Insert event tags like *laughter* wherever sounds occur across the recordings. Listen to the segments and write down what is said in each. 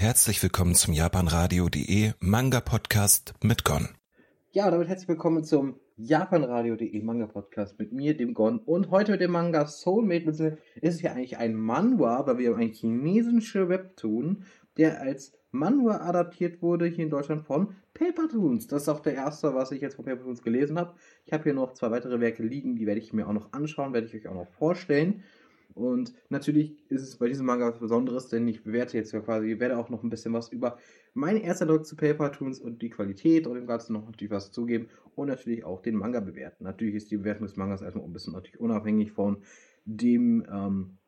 Herzlich willkommen zum japanradio.de Manga Podcast mit Gon. Ja, damit herzlich willkommen zum japanradio.de Manga Podcast mit mir, dem Gon und heute mit dem Manga Soulmate. Ist es ja eigentlich ein Manhwa, aber wir haben einen chinesischen Webtoon, der als Manhwa adaptiert wurde hier in Deutschland von Paper Toons. Das ist auch der erste, was ich jetzt von Paper Toons gelesen habe. Ich habe hier noch zwei weitere Werke liegen, die werde ich mir auch noch anschauen, werde ich euch auch noch vorstellen. Und natürlich ist es bei diesem Manga was Besonderes, denn ich bewerte jetzt ja quasi, ich werde auch noch ein bisschen was über meinen ersten Eindruck zu Paper Toons und die Qualität und dem Ganzen noch natürlich was zugeben und natürlich auch den Manga bewerten. Natürlich ist die Bewertung des Mangas erstmal ein bisschen natürlich unabhängig von dem, ähm,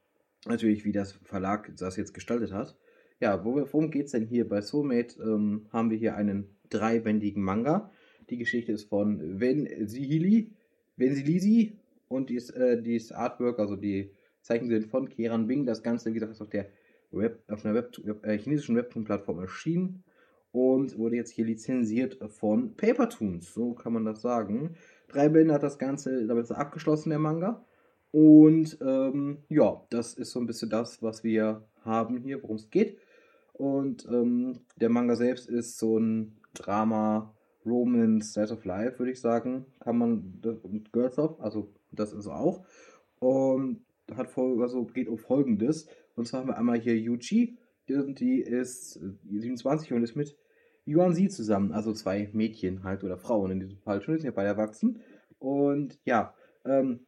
natürlich wie das Verlag das jetzt gestaltet hat. Ja, worum geht es denn hier? Bei Soulmate ähm, haben wir hier einen dreibändigen Manga. Die Geschichte ist von Wen Sihili, Silisi und dies, äh, dieses Artwork, also die Zeichen von Keran Bing. Das Ganze, wie gesagt, ist auf der Web, auf einer Web, äh, chinesischen Webtoon-Plattform erschienen und wurde jetzt hier lizenziert von Papertoons. So kann man das sagen. Drei Bände hat das Ganze, damit ist abgeschlossen, der Manga. Und ähm, ja, das ist so ein bisschen das, was wir haben hier, worum es geht. Und ähm, der Manga selbst ist so ein Drama, Romance, Slice of Life, würde ich sagen. Kann man, und Girls of, also das ist auch. Und hat Folge, also geht um folgendes. Und zwar haben wir einmal hier Yuji, die ist 27 äh, und ist mit Yuan Zi zusammen, also zwei Mädchen halt oder Frauen in diesem Fall schon, sind ja beide erwachsen. Und ja, ähm,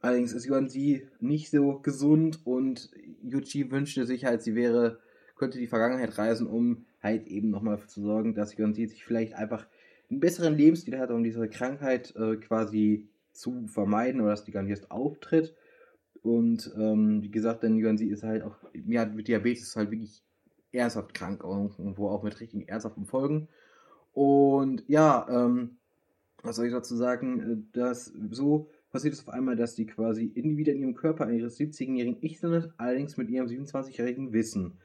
allerdings ist Yuan Zi nicht so gesund und Yuji wünschte sich halt, sie wäre, könnte die Vergangenheit reisen, um halt eben nochmal zu sorgen, dass Yuan Zi sich vielleicht einfach einen besseren Lebensstil hat, um diese Krankheit äh, quasi zu vermeiden oder dass die gar nicht erst auftritt. Und ähm, wie gesagt, dann Yuan ist halt auch, ja, mit Diabetes halt wirklich ernsthaft krank, irgendwo auch mit richtigen ernsthaften Folgen. Und ja, ähm, was soll ich dazu sagen, äh, dass so passiert es auf einmal, dass die quasi in, wieder in ihrem Körper ihres 17-jährigen Ich sind, allerdings mit ihrem 27-jährigen Wissen.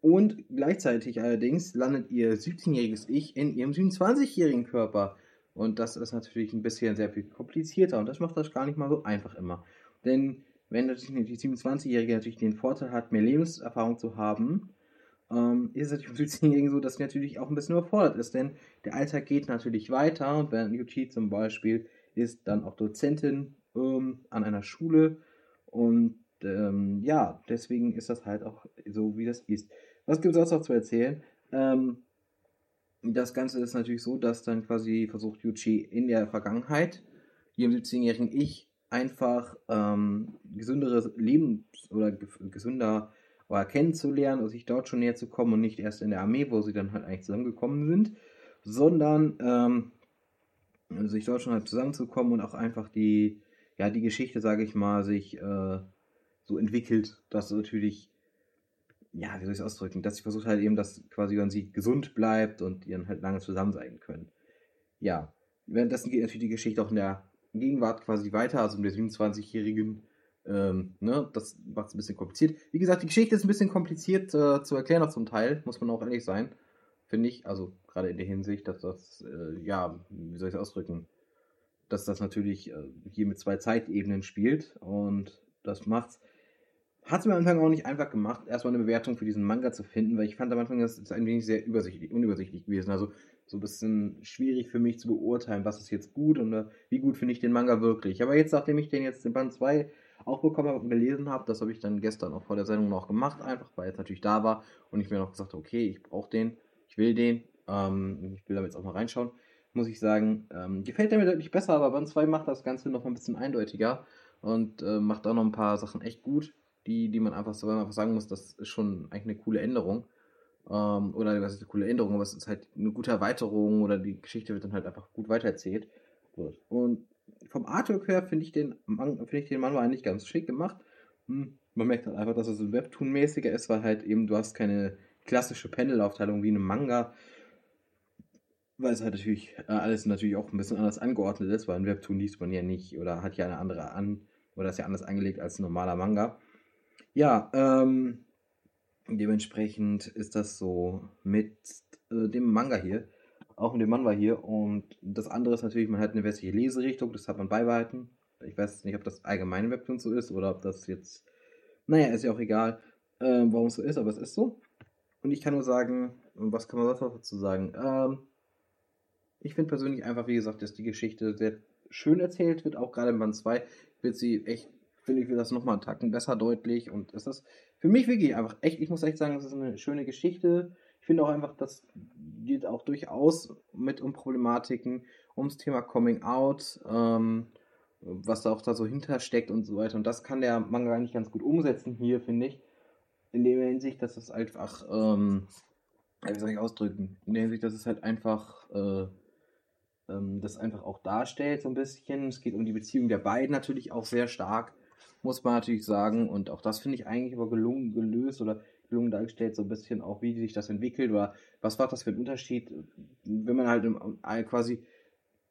Und gleichzeitig allerdings landet ihr 17-jähriges Ich in ihrem 27-jährigen Körper. Und das ist natürlich ein bisschen sehr viel komplizierter und das macht das gar nicht mal so einfach immer. Denn wenn natürlich die 27-Jährige natürlich den Vorteil hat, mehr Lebenserfahrung zu haben, ähm, ist es natürlich *laughs* für 17-Jährigen so, dass sie natürlich auch ein bisschen überfordert ist, denn der Alltag geht natürlich weiter und während Yuchi zum Beispiel ist dann auch Dozentin ähm, an einer Schule und ähm, ja, deswegen ist das halt auch so, wie das ist. Was gibt es sonst noch zu erzählen? Ähm, das Ganze ist natürlich so, dass dann quasi versucht Yuchi in der Vergangenheit ihrem 17-jährigen Ich einfach ähm, gesünderes Leben oder gesünder oder kennenzulernen und sich dort schon näher zu kommen und nicht erst in der Armee, wo sie dann halt eigentlich zusammengekommen sind, sondern ähm, sich dort schon halt zusammenzukommen und auch einfach die, ja, die Geschichte, sage ich mal, sich äh, so entwickelt, dass natürlich, ja, wie soll ich es ausdrücken, dass sie versucht halt eben, dass quasi dann sie gesund bleibt und ihren halt lange zusammen sein können. Ja, währenddessen geht natürlich die Geschichte auch in der Gegenwart quasi weiter, also mit der 27-jährigen. Ähm, ne, das macht es ein bisschen kompliziert. Wie gesagt, die Geschichte ist ein bisschen kompliziert äh, zu erklären, auch zum Teil, muss man auch ehrlich sein. Finde ich, also gerade in der Hinsicht, dass das, äh, ja, wie soll ich es ausdrücken, dass das natürlich äh, hier mit zwei Zeitebenen spielt und das macht's. Hat es mir am Anfang auch nicht einfach gemacht, erstmal eine Bewertung für diesen Manga zu finden, weil ich fand am Anfang, das ist ein wenig sehr übersichtlich, unübersichtlich gewesen. Also so ein bisschen schwierig für mich zu beurteilen, was ist jetzt gut und äh, wie gut finde ich den Manga wirklich. Aber jetzt, nachdem ich den jetzt in Band 2 auch bekommen habe und gelesen habe, das habe ich dann gestern auch vor der Sendung noch gemacht, einfach weil es natürlich da war und ich mir noch gesagt habe, okay, ich brauche den, ich will den, ähm, ich will da jetzt auch mal reinschauen, muss ich sagen, ähm, gefällt der mir deutlich besser, aber Band 2 macht das Ganze noch ein bisschen eindeutiger und äh, macht auch noch ein paar Sachen echt gut, die, die man einfach, so, einfach sagen muss, das ist schon eigentlich eine coole Änderung. Ähm, oder was ist eine coole Änderung, aber es ist halt eine gute Erweiterung oder die Geschichte wird dann halt einfach gut weitererzählt. Und vom Artwork her finde ich den finde ich den Manual eigentlich ganz schick gemacht. Hm, man merkt halt einfach, dass es ein Webtoon-mäßiger ist, weil halt eben du hast keine klassische Panel-Aufteilung wie in einem Manga. Weil es halt natürlich äh, alles natürlich auch ein bisschen anders angeordnet ist, weil ein Webtoon liest man ja nicht oder hat ja eine andere an oder ist ja anders angelegt als ein normaler Manga. Ja, ähm, Dementsprechend ist das so mit äh, dem Manga hier, auch mit dem Manga hier. Und das andere ist natürlich, man hat eine westliche Leserichtung, das hat man beibehalten. Ich weiß nicht, ob das allgemeine Webtoon so ist oder ob das jetzt, naja, ist ja auch egal, äh, warum es so ist, aber es ist so. Und ich kann nur sagen, was kann man sonst noch dazu sagen? Ähm, ich finde persönlich einfach, wie gesagt, dass die Geschichte sehr schön erzählt wird, auch gerade in Band 2 wird sie echt, finde ich, wird das nochmal einen Tacken besser deutlich und es ist für mich wirklich einfach echt, ich muss echt sagen, es ist eine schöne Geschichte. Ich finde auch einfach, das geht auch durchaus mit um Problematiken, ums Thema Coming Out, ähm, was da auch da so hintersteckt und so weiter. Und das kann der Manga eigentlich ganz gut umsetzen hier, finde ich. In der Hinsicht, dass es einfach, ähm, wie soll ich ausdrücken? In der Hinsicht, dass es halt einfach, äh, ähm, das einfach auch darstellt, so ein bisschen. Es geht um die Beziehung der beiden natürlich auch sehr stark, muss man natürlich sagen. Und auch das finde ich eigentlich aber gelungen, gelöst oder gelungen dargestellt, so ein bisschen auch, wie sich das entwickelt oder was war das für ein Unterschied, wenn man halt quasi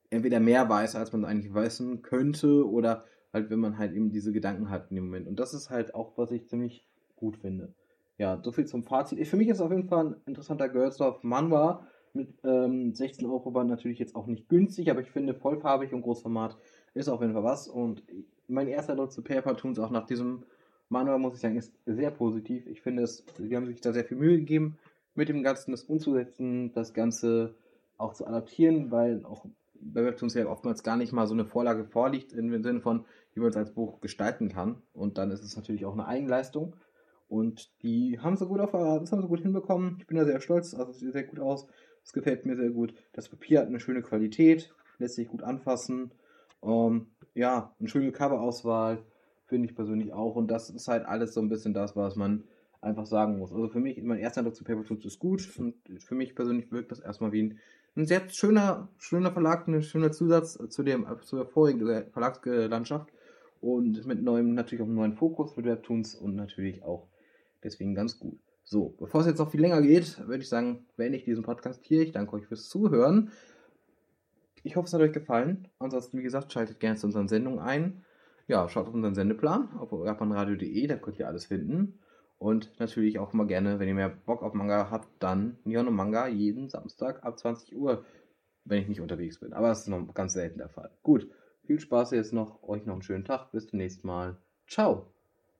entweder mehr weiß, als man eigentlich wissen könnte, oder halt, wenn man halt eben diese Gedanken hat in dem Moment. Und das ist halt auch, was ich ziemlich gut finde. Ja, soviel zum Fazit. Für mich ist es auf jeden Fall ein interessanter Girls Love Manwa. Mit ähm, 16 Euro war natürlich jetzt auch nicht günstig, aber ich finde vollfarbig und Großformat ist auf jeden Fall was. Und mein erster Eindruck zu Paper Toons auch nach diesem Manual, muss ich sagen, ist sehr positiv. Ich finde, es, sie haben sich da sehr viel Mühe gegeben, mit dem Ganzen das umzusetzen, das Ganze auch zu adaptieren, weil auch bei Webtoons ja oftmals gar nicht mal so eine Vorlage vorliegt, im Sinne von, wie man es als Buch gestalten kann. Und dann ist es natürlich auch eine Eigenleistung. Und die haben sie gut auf, das haben sie gut hinbekommen. Ich bin da sehr stolz, also es sieht sehr gut aus. Es gefällt mir sehr gut. Das Papier hat eine schöne Qualität, lässt sich gut anfassen. Ähm, ja, eine schöne Coverauswahl finde ich persönlich auch. Und das ist halt alles so ein bisschen das, was man einfach sagen muss. Also für mich, mein erster Eindruck zu Paper Tools ist gut. Und für mich persönlich wirkt das erstmal wie ein ein sehr schöner, schöner Verlag, ein schöner Zusatz zu, dem, zu der vorigen Verlagslandschaft und mit neuem, natürlich auch einem neuen Fokus mit Webtoons und natürlich auch deswegen ganz gut. So, bevor es jetzt noch viel länger geht, würde ich sagen, beende ich diesen Podcast hier. Ich danke euch fürs Zuhören. Ich hoffe, es hat euch gefallen. Ansonsten, wie gesagt, schaltet gerne zu unseren Sendungen ein. Ja, schaut auf unseren Sendeplan auf japanradio.de, da könnt ihr alles finden. Und natürlich auch immer gerne, wenn ihr mehr Bock auf Manga habt, dann Nihon Manga jeden Samstag ab 20 Uhr, wenn ich nicht unterwegs bin. Aber das ist noch ganz selten der Fall. Gut, viel Spaß jetzt noch, euch noch einen schönen Tag, bis zum nächsten Mal. Ciao!